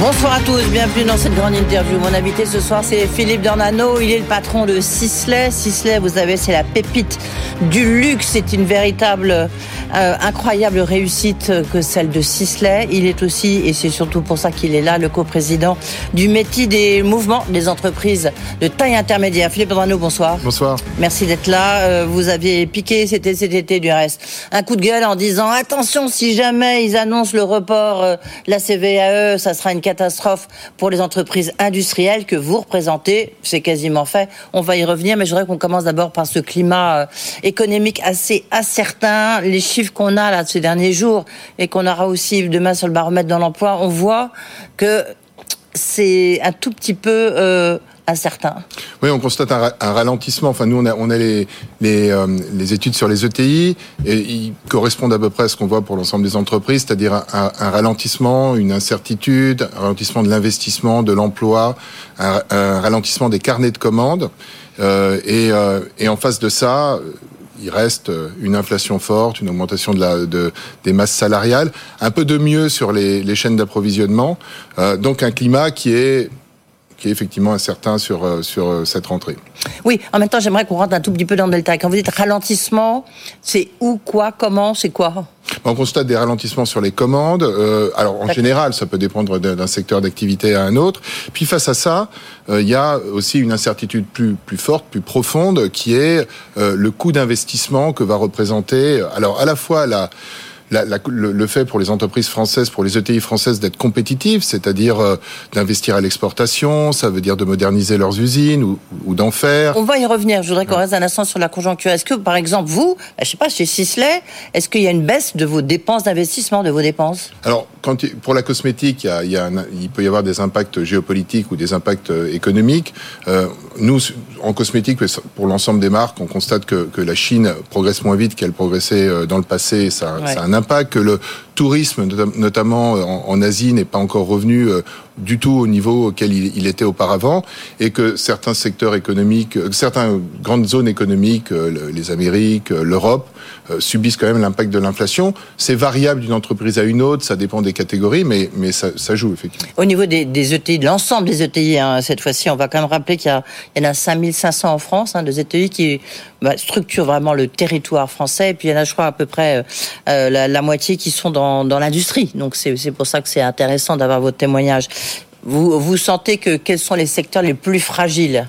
Bonsoir à tous, bienvenue dans cette grande interview. Mon invité ce soir, c'est Philippe Dornano. Il est le patron de Sisley. Sisley, vous savez, c'est la pépite du luxe. C'est une véritable, euh, incroyable réussite que celle de Sisley. Il est aussi, et c'est surtout pour ça qu'il est là, le coprésident du métier des mouvements des entreprises de taille intermédiaire. Philippe Dornano, bonsoir. Bonsoir. Merci d'être là. Euh, vous aviez piqué, c'était cet été du reste, un coup de gueule en disant attention, si jamais ils annoncent le report, euh, la CVAE, ça sera une catastrophe pour les entreprises industrielles que vous représentez. C'est quasiment fait. On va y revenir, mais je voudrais qu'on commence d'abord par ce climat euh, économique assez incertain. Les chiffres qu'on a là ces derniers jours et qu'on aura aussi demain sur le baromètre dans l'emploi, on voit que c'est un tout petit peu euh, Oui, on constate un, ralentissement. Enfin, nous, on a, euh, les, études sur les ETI et ils correspondent à peu près à ce qu'on voit pour l'ensemble des entreprises, c'est-à-dire un, ralentissement, une incertitude, un ralentissement de l'investissement, de l'emploi, un, ralentissement des carnets de commandes. Euh, et, euh, et en face de ça, il reste une inflation forte, une augmentation des masses salariales, un peu de mieux sur les, chaînes d'approvisionnement, donc un climat qui est qui est effectivement incertain sur, euh, sur cette rentrée. Oui, en même temps, j'aimerais qu'on rentre un tout petit peu dans le détail. Quand vous dites ralentissement, c'est où, quoi, comment, c'est quoi? On constate des ralentissements sur les commandes. Euh, alors en général, ça peut dépendre d'un secteur d'activité à un autre. Puis face à ça, euh, il y a aussi une incertitude plus plus forte, plus profonde, qui est euh, le coût d'investissement que va représenter. Alors à la fois la la, la, le, le, fait pour les entreprises françaises, pour les ETI françaises d'être compétitives, c'est-à-dire euh, d'investir à l'exportation, ça veut dire de moderniser leurs usines ou, ou d'en faire. On va y revenir. Je voudrais qu'on reste un instant sur la conjoncture. Est-ce que, par exemple, vous, je sais pas, chez Sisley, est-ce qu'il y a une baisse de vos dépenses d'investissement, de vos dépenses? Alors, quand, pour la cosmétique, il, y a, il, y a un, il, peut y avoir des impacts géopolitiques ou des impacts euh, économiques. Euh, nous, en cosmétique, pour l'ensemble des marques, on constate que, que, la Chine progresse moins vite qu'elle progressait dans le passé. Ça, ouais. ça a un impact. Que le tourisme, notamment en, en Asie, n'est pas encore revenu du tout au niveau auquel il, était auparavant, et que certains secteurs économiques, certaines grandes zones économiques, les Amériques, l'Europe, subissent quand même l'impact de l'inflation. C'est variable d'une entreprise à une autre, ça dépend des catégories, mais, mais ça, ça joue effectivement. Au niveau des, des ETI, de l'ensemble des ETI, hein, cette fois-ci, on va quand même rappeler qu'il y, y, en a 5500 en France, hein, des ETI qui bah, structurent vraiment le territoire français, et puis il y en a, je crois, à peu près euh, la, la, moitié qui sont dans, dans l'industrie. Donc c'est pour ça que c'est intéressant d'avoir votre témoignage. Vous, vous sentez que quels sont les secteurs les plus fragiles?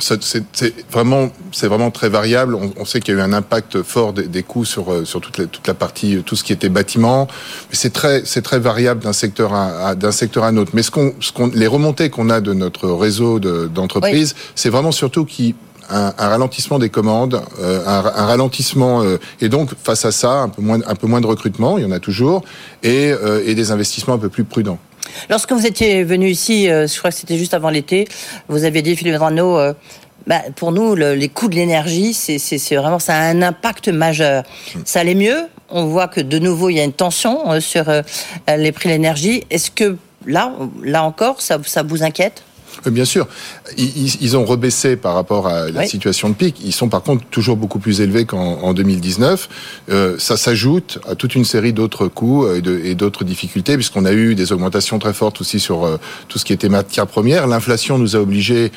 C'est vraiment, c'est vraiment très variable. On, on sait qu'il y a eu un impact fort des, des coûts sur sur toute la, toute la partie, tout ce qui était bâtiment. Mais c'est très, c'est très variable d'un secteur à, d'un secteur à un autre. Mais ce qu'on, ce qu'on, les remontées qu'on a de notre réseau d'entreprises, oui. c'est vraiment surtout qui un, ralentissement des commandes, euh, un, ralentissement euh, et donc face à ça un peu moins un peu moins de recrutement, il y en a toujours et, euh, et des investissements un peu plus prudents. Lorsque vous étiez venu ici, je crois que c'était juste avant l'été, vous aviez dit Philippe Drano, bah, pour nous, le, les coûts de l'énergie, c'est vraiment ça a un impact majeur. Ça allait mieux? On voit que de nouveau il y a une tension sur les prix de l'énergie. Est-ce que là, là encore, ça, ça vous inquiète? Bien sûr, ils, ont rebaissé par rapport à la oui. situation de pic. Ils sont par contre toujours beaucoup plus élevés qu'en 2019. Euh, ça s'ajoute à toute une série d'autres coûts et d'autres difficultés, puisqu'on a eu des augmentations très fortes aussi sur euh, tout ce qui était matières premières. L'inflation nous a obligés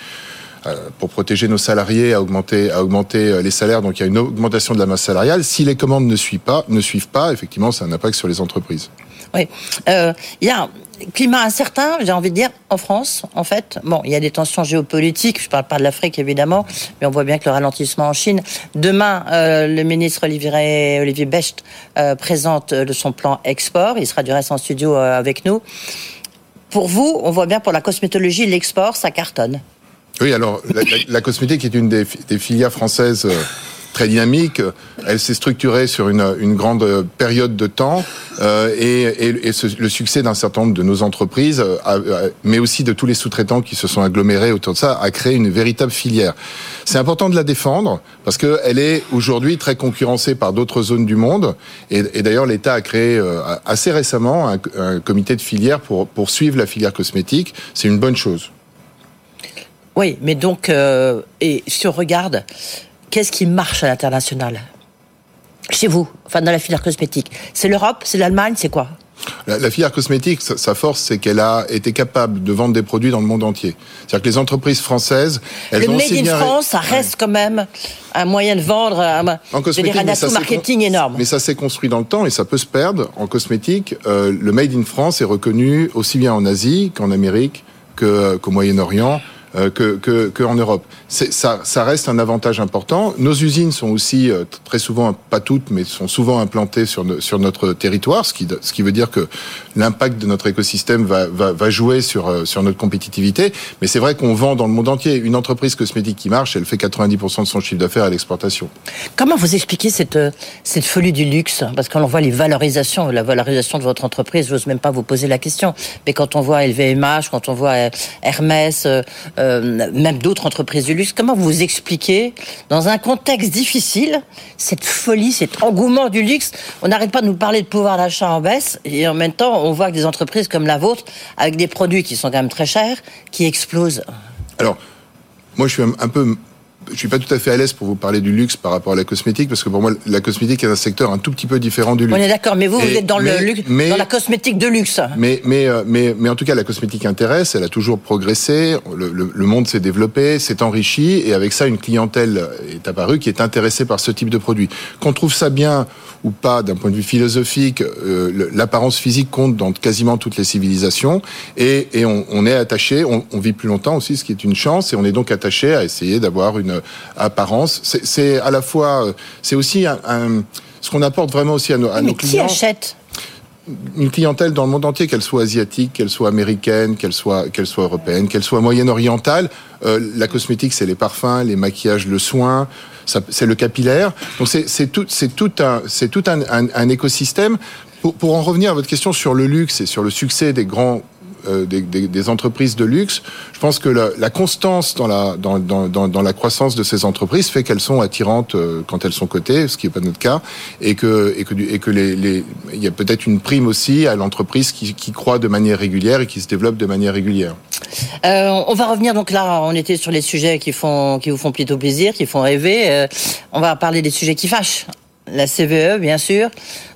euh, pour protéger nos salariés à augmenter, à augmenter euh, les salaires. Donc il y a une augmentation de la masse salariale. Si les commandes ne suivent pas, ne suivent pas effectivement, c'est un impact sur les entreprises. Oui, euh, il y a climat incertain, j'ai envie de dire, en France, en fait. Bon, il y a des tensions géopolitiques, je ne parle pas de l'Afrique, évidemment, mais on voit bien que le ralentissement en Chine. Demain, euh, le ministre Olivier, Olivier Becht euh, présente son plan export. Il sera du reste en studio avec nous. Pour vous, on voit bien pour la cosmétologie, l'export, ça cartonne. Oui, alors la, la, la cosmétique est une des, des filières françaises très dynamique. Elle s'est structurée sur une, grande période de temps euh, et, le succès d'un certain nombre de nos entreprises, euh, mais aussi de tous les sous-traitants qui se sont agglomérés autour de ça, a créé une véritable filière. C'est important de la défendre parce qu'elle est aujourd'hui très concurrencée par d'autres zones du monde. Et, d'ailleurs, l'État a créé euh, assez récemment un, comité de filière pour, pour suivre la filière cosmétique. C'est une bonne chose. Oui, mais donc, et si on regarde, qu'est-ce qui marche à l'international Chez vous, enfin dans la filière cosmétique? C'est l'Europe C'est l'Allemagne C'est quoi? La, la, filière cosmétique, sa, force, c'est qu'elle a été capable de vendre des produits dans le monde entier. C'est-à-dire que les entreprises françaises, elles le ont made in. France, ça reste ouais. quand même un moyen de vendre, un, en cosmétique, un atout marketing énorme. Mais ça s'est construit dans le temps et ça peut se perdre. En cosmétique, euh, le made in France est reconnu aussi bien en Asie qu'en Amérique qu'au Moyen-Orient euh, que, que, que, en Europe. Ça, reste un avantage important. Nos usines sont aussi euh, très souvent, pas toutes, mais sont souvent implantées sur, sur notre territoire, ce qui, ce qui veut dire que l'impact de notre écosystème va, va, jouer sur, euh, sur notre compétitivité. Mais c'est vrai qu'on vend dans le monde entier. Une entreprise cosmétique qui marche, elle fait 90% de son chiffre d'affaires à l'exportation. Comment vous expliquez cette, cette folie du luxe? Parce qu'on voit les valorisations, la valorisation de votre entreprise, j'ose même pas vous poser la question. Mais quand on voit LVMH, quand on voit Hermès, euh, euh, même d'autres entreprises du luxe. Comment vous expliquez, dans un contexte difficile, cette folie, cet engouement du luxe On n'arrête pas de nous parler de pouvoir d'achat en baisse, et en même temps, on voit que des entreprises comme la vôtre, avec des produits qui sont quand même très chers, qui explosent. Alors, moi, je suis un peu je suis pas tout à fait à l'aise pour vous parler du luxe par rapport à la cosmétique parce que pour moi la cosmétique est un secteur un tout petit peu différent du luxe. On est d'accord, mais vous et, vous êtes dans mais, le luxe, mais, dans la cosmétique de luxe. Mais mais euh, mais mais en tout cas la cosmétique intéresse, elle a toujours progressé, le, le, le monde s'est développé, s'est enrichi et avec ça une clientèle est apparue qui est intéressée par ce type de produit. Qu'on trouve ça bien ou pas d'un point de vue philosophique, euh, l'apparence physique compte dans quasiment toutes les civilisations et, et on, on, est attaché, on, on vit plus longtemps aussi, ce qui est une chance et on est donc attaché à essayer d'avoir une apparence. C'est à la fois, c'est aussi un, un, ce qu'on apporte vraiment aussi à nos, à nos mais clients. Qui achète? Une clientèle dans le monde entier, qu'elle soit asiatique, qu'elle soit américaine, qu'elle soit, soit européenne, qu'elle soit moyenne-orientale. Euh, la cosmétique, c'est les parfums, les maquillages, le soin, c'est le capillaire. Donc c'est tout, c'est tout un, c'est tout un, un, écosystème. Pour, en revenir à votre question sur le luxe et sur le succès des grands des, des, entreprises de luxe. Je pense que la, constance dans la, dans, dans, dans, la croissance de ces entreprises fait qu'elles sont attirantes euh, quand elles sont cotées, ce qui n'est pas notre cas, et que, et que, et que il y a peut-être une prime aussi à l'entreprise qui, qui croît de manière régulière et qui se développe de manière régulière. Euh, on va revenir donc là, on était sur les sujets qui font qui vous font plutôt plaisir, qui font rêver. Euh, on va parler des sujets qui fâchent la CVE, bien sûr.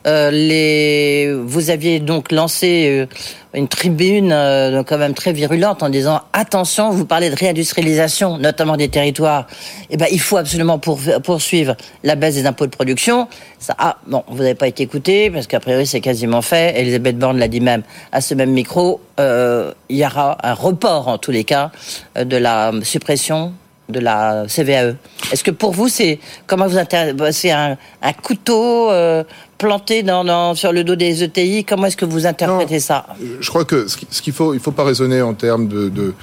Euh, les... Vous aviez donc lancé euh, une tribune euh, quand même très virulente en disant attention, vous parlez de réindustrialisation, notamment des territoires. Eh ben, il faut absolument pour, poursuivre la baisse des impôts de production. Ça, ah, bon, vous n'avez pas été écouté parce qu'a priori c'est quasiment fait. Elisabeth Borne l'a dit même à ce même micro. Euh, il y aura un report en tous les cas de la suppression de la CVAE. Est-ce que pour vous, c'est comment vous c'est un, un, couteau euh, planté dans, dans, sur le dos des ETI Comment est-ce que vous interprétez non, ça? Je crois que ce qu'il faut, il faut pas raisonner en termes de, de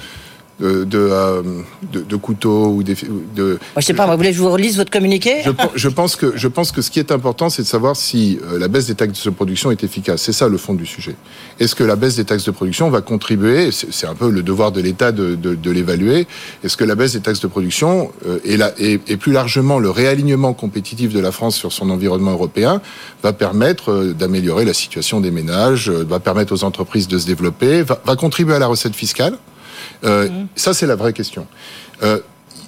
de, de, euh, de, de couteaux ou des. De, moi, je sais pas, vous voulez que je vous relise votre communiqué je, je, pense que, je pense que ce qui est important, c'est de savoir si euh, la baisse des taxes de production est efficace. C'est ça le fond du sujet. Est-ce que la baisse des taxes de production va contribuer, c'est un peu le devoir de l'État de, de, de l'évaluer, est-ce que la baisse des taxes de production euh, et, la, et, et, plus largement le réalignement compétitif de la France sur son environnement européen va permettre euh, d'améliorer la situation des ménages, euh, va permettre aux entreprises de se développer, va, va contribuer à la recette fiscale euh, mmh. Ça, c'est la vraie question. Euh,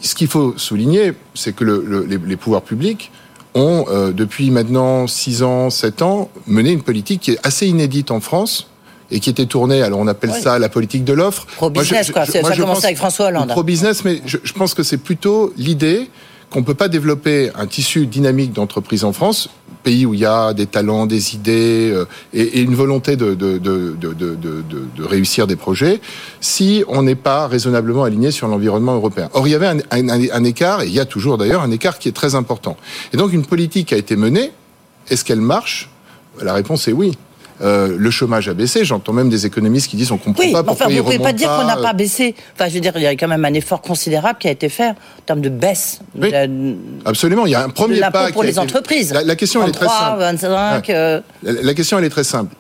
ce qu'il faut souligner, c'est que le, le, les, les, pouvoirs publics ont, euh, depuis maintenant 6 ans, 7 ans, mené une politique qui est assez inédite en France et qui était tournée, alors on appelle oui. ça la politique de l'offre. Pro-business, quoi. ça a commencé avec François Hollande. Pro-business, mais je, je, pense que c'est plutôt l'idée qu'on ne peut pas développer un tissu dynamique d'entreprise en France, pays où il y a des talents, des idées euh, et, une volonté de, réussir des projets, si on n'est pas raisonnablement aligné sur l'environnement européen. Or, il y avait un, un, un écart, et il y a toujours d'ailleurs un écart qui est très important. Et donc, une politique a été menée. Est-ce qu'elle marche? La réponse est oui. Euh, le chômage a baissé. J'entends même des économistes qui disent on comprend Oui, pas pourquoi enfin, il vous pouvez pas remonte dire qu'on n'a euh, pas baissé. Enfin, je veux dire, il y a quand même un effort considérable qui a été fait en termes de baisse Oui. de la- Absolument, il y a un premier pas pour qui les été- entreprises. La, la question elle est très 33, simple. 25, Ouais. euh, La, la question elle est très simple.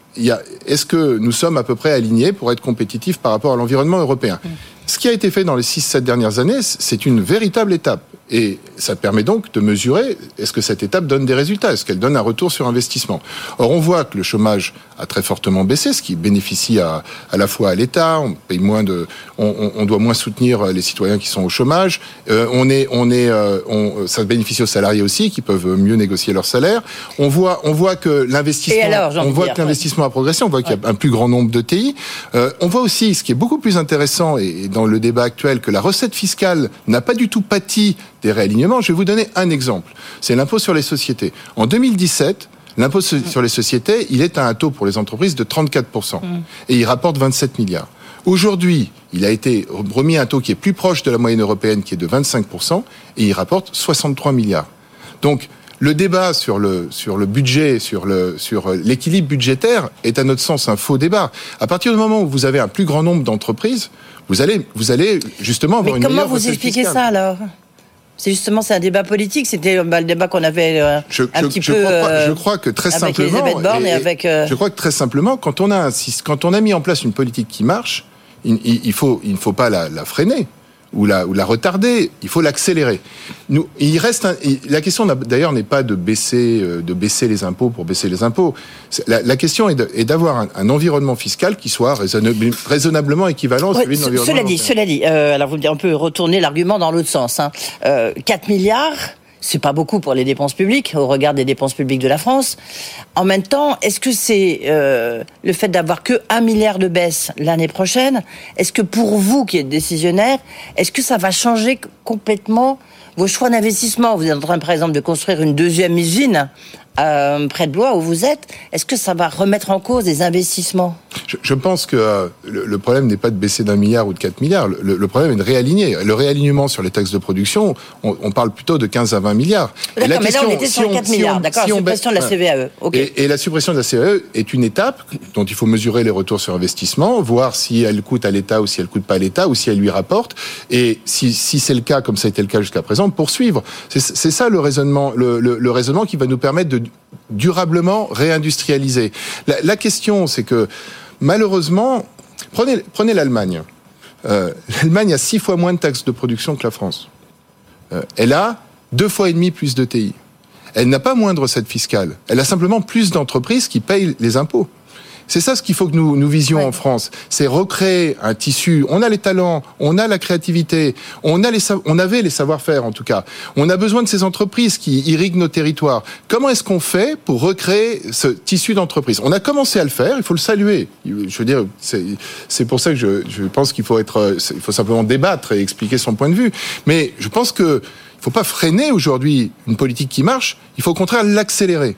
Est-ce que nous sommes à peu près alignés pour être compétitifs par rapport à l'environnement européen? Ce qui a été fait dans les 6-7 dernières années, c'est une véritable étape. Et ça permet donc de mesurer est-ce que cette étape donne des résultats, est-ce qu'elle donne un retour sur investissement? Or, on voit que le chômage a très fortement baissé, ce qui bénéficie à, à la fois à l'État, on paye moins de, on, doit moins soutenir les citoyens qui sont au chômage. Euh, on est, on est, euh, on, ça bénéficie aux salariés aussi qui peuvent mieux négocier leur salaire. On voit, on voit que l'investissement, on voit dire, que l'investissement a progressé, on voit qu'il y a un plus grand nombre de TI. Euh, on voit aussi, ce qui est beaucoup plus intéressant et, et dans le débat actuel, que la recette fiscale n'a pas du tout pâti des réalignements. Je vais vous donner un exemple. C'est l'impôt sur les sociétés. En 2017, l'impôt sur les sociétés, il est à un taux pour les entreprises de 34%. Et il rapporte 27 milliards. Aujourd'hui, il a été remis à un taux qui est plus proche de la moyenne européenne, qui est de 25%, et il rapporte 63 milliards. Donc, le débat sur le sur le budget, sur le sur l'équilibre budgétaire est à notre sens un faux débat. À partir du moment où vous avez un plus grand nombre d'entreprises, vous allez vous allez justement avoir Mais une comment meilleure vous expliquez fiscale. ça alors? C'est justement c'est un débat politique. C'était bah, le débat qu'on avait euh, Je, un je- petit je peu. crois, pas- je crois que très avec simplement, et avec, je crois que très simplement, quand on a un syst- quand on a mis en place une politique qui marche, il, il- il faut il ne faut pas la, la freiner ou la ou la retarder, il faut l'accélérer. Nous, il reste un- la question d'ailleurs n'est pas de baisser euh, de baisser les impôts pour baisser les impôts. La, la question est d'avoir un, un environnement fiscal qui soit raisonnable- raisonnablement équivalent à Ouais, celui de l'environnement. cela dit, cela dit, euh, alors vous me dites, on peut retourner l'argument dans l'autre sens. Hein. Euh, 4 milliards, c'est pas beaucoup pour les dépenses publiques au regard des dépenses publiques de la France. En même temps, est-ce que c'est euh, le fait d'avoir que 1 milliard de baisse l'année prochaine Est-ce que pour vous qui êtes décisionnaire, est-ce que ça va changer complètement vos choix d'investissement? Vous êtes en train, par exemple, de construire une deuxième usine euh, près de Blois où vous êtes. Est-ce que ça va remettre en cause des investissements? Je, je pense que euh, le, le problème n'est pas de baisser d'un milliard ou de 4 milliards. Le, le problème est de réaligner. Le réalignement sur les taxes de production, on, on parle plutôt de 15 à 20 milliards. Et D'accord, mais là, on était si sur 4 si milliards, on- d'accord, si la on baisse- suppression de la CVAE. Ok. Et, et la suppression de la CVAE est une étape dont il faut mesurer les retours sur investissement, voir si elle coûte à l'État ou si elle coûte pas à l'État ou si elle lui rapporte. Et si, si c'est le cas, comme ça a été le cas jusqu'à présent, poursuivre. C'est c'est ça le raisonnement, le, le- le raisonnement qui va nous permettre de durablement réindustrialiser. La, la question, c'est que malheureusement, prenez, l'Allemagne. Euh, L'Allemagne a six fois moins de taxes de production que la France. Euh, elle a deux fois et demi plus de TI. Elle n'a pas moins de recettes fiscales. Elle a simplement plus d'entreprises qui payent les impôts. C'est ça ce qu'il faut que nous, nous visions Ouais. en France. C'est recréer un tissu. On a les talents, on a la créativité, on, a les, on avait les savoir-faire en tout cas. On a besoin de ces entreprises qui irriguent nos territoires. Comment est-ce qu'on fait pour recréer ce tissu d'entreprise? On a commencé à le faire, il faut le saluer. Je veux dire, c'est c'est pour ça que je, je pense qu'il faut être, il faut simplement débattre et expliquer son point de vue. Mais je pense que il faut pas freiner aujourd'hui une politique qui marche. Il faut au contraire l'accélérer.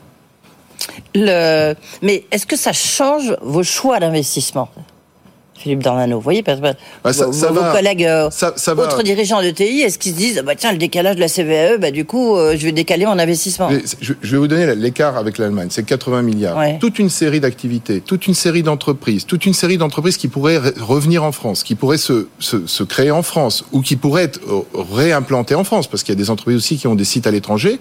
Le... Mais est-ce que ça change vos choix d'investissement Philippe Dornano, vous voyez, parce que Bah, ça- vos, ça vos va. collègues euh, Ça- ça va. autres dirigeants de TI, est-ce qu'ils se disent, ah bah tiens, le décalage de la CVAE, bah du coup, euh, je vais décaler mon investissement? Mais Je, je vais vous donner l'écart avec l'Allemagne. C'est 80 milliards. Ouais. Toute une série d'activités, toute une série d'entreprises, toute une série d'entreprises qui pourraient re- revenir en France, qui pourraient se, se, se créer en France ou qui pourraient être euh, réimplantées en France, parce qu'il y a des entreprises aussi qui ont des sites à l'étranger.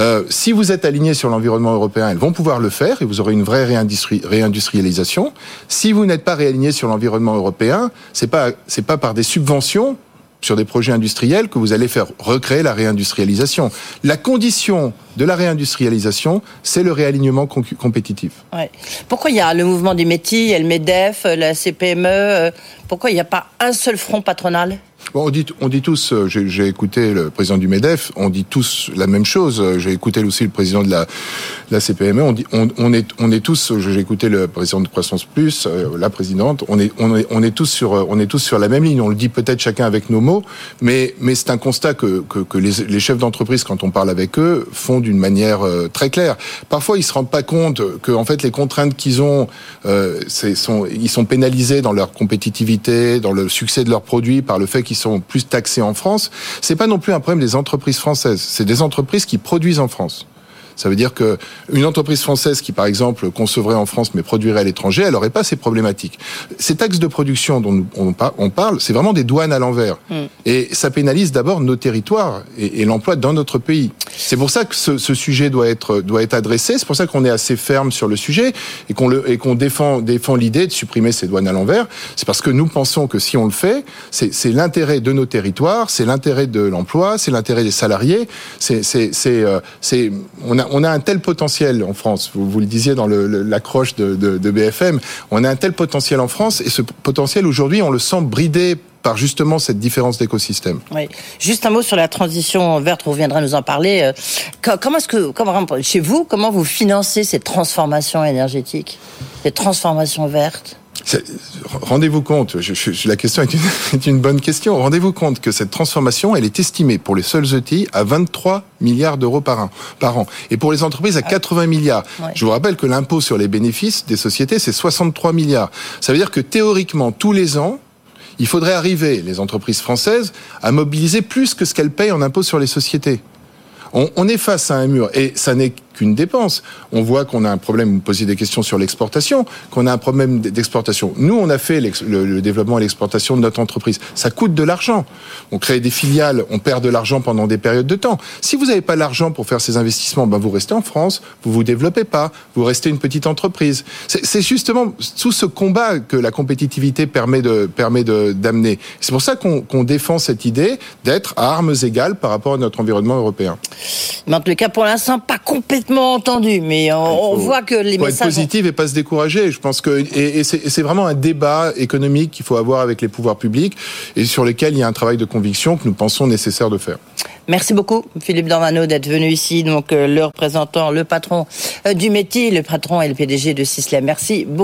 Euh, si vous êtes aligné sur l'environnement européen, elles vont pouvoir le faire et vous aurez une vraie réindustri- réindustrialisation. Si vous n'êtes pas réaligné sur l'environnement européen, c'est pas c'est pas par des subventions sur des projets industriels que vous allez faire recréer la réindustrialisation. La condition de la réindustrialisation, c'est le réalignement compétitif. Pourquoi il y a le mouvement des métiers, le MEDEF, la CPME euh, Pourquoi il n'y a pas un seul front patronal? On dit, on dit tous, euh, j'ai écouté le président du MEDEF, on dit tous la même chose. Euh, J'ai écouté aussi le président de la, la CPME. On, dit, on, est, on est tous, j'ai écouté le président de Croissance Plus, euh, la présidente. On est, on est, on est tous sur, euh, on est tous sur la même ligne. On le dit peut-être chacun avec nos mots, mais, mais c'est un constat que, que, les, chefs d'entreprise, quand on parle avec eux, font d'une manière euh, très claire. Parfois, ils se rendent pas compte que, en fait, les contraintes qu'ils ont, euh, sont, ils sont pénalisés dans leur compétitivité, dans le succès de leurs produits par le fait qu'ils sont plus taxés en France. C'est pas non plus un problème des entreprises françaises. C'est des entreprises qui produisent en France. Ça veut dire que une entreprise française qui, par exemple, concevrait en France mais produirait à l'étranger, elle n'aurait pas ces problématiques. Ces taxes de production dont on parle, c'est vraiment des douanes à l'envers. Mm. Et ça pénalise d'abord nos territoires et, l'emploi dans notre pays. C'est pour ça que ce, sujet doit être, doit être adressé. C'est pour ça qu'on est assez ferme sur le sujet et qu'on défend, défend l'idée de supprimer ces douanes à l'envers. C'est parce que nous pensons que si on le fait, c'est l'intérêt de nos territoires, c'est l'intérêt de l'emploi, c'est l'intérêt des salariés. C'est, c'est, euh, c'est, on a, on a un tel potentiel en France. Vous, le disiez dans l'accroche de, BFM. On a un tel potentiel en France et ce potentiel aujourd'hui, on le sent bridé par justement cette différence d'écosystème. Oui. Juste un mot sur la transition verte, on reviendra nous en parler. Euh, comment est-ce que, chez vous, comment vous financez cette transformation énergétique, cette transformation verte Rendez-vous compte, je, la question est une, est une bonne question. Rendez-vous compte que cette transformation, elle est estimée pour les seuls outils à 23 milliards d'euros par an, par an, et pour les entreprises à 80 milliards. Je vous rappelle que l'impôt sur les bénéfices des sociétés, c'est 63 milliards. Ça veut dire que théoriquement, tous les ans, il faudrait arriver, les entreprises françaises, à mobiliser plus que ce qu'elles payent en impôts sur les sociétés. On, on, est face à un mur et ça n'est qu'une dépense. On voit qu'on a un problème, vous posiez des questions sur l'exportation, qu'on a un problème d'exportation. Nous, on a fait le, développement et l'exportation de notre entreprise. Ça coûte de l'argent. On crée des filiales, on perd de l'argent pendant des périodes de temps. Si vous n'avez pas l'argent pour faire ces investissements, ben vous restez en France, vous vous développez pas, vous restez une petite entreprise. C'est justement tout ce combat que la compétitivité permet de permet d'amener. C'est pour ça qu'on défend cette idée d'être à armes égales par rapport à notre environnement européen. Mais en tout cas, pour l'instant, pas complètement entendu, mais on, voit que les faut messages... être positif et pas se décourager. Je pense que et, c'est vraiment un débat économique qu'il faut avoir avec les pouvoirs publics et sur lequel il y a un travail de conviction que nous pensons nécessaire de faire. Merci beaucoup, Philippe Dormano, d'être venu ici, donc euh, le représentant, le patron euh, du métier, le patron et le PDG de Sisley. Merci beaucoup.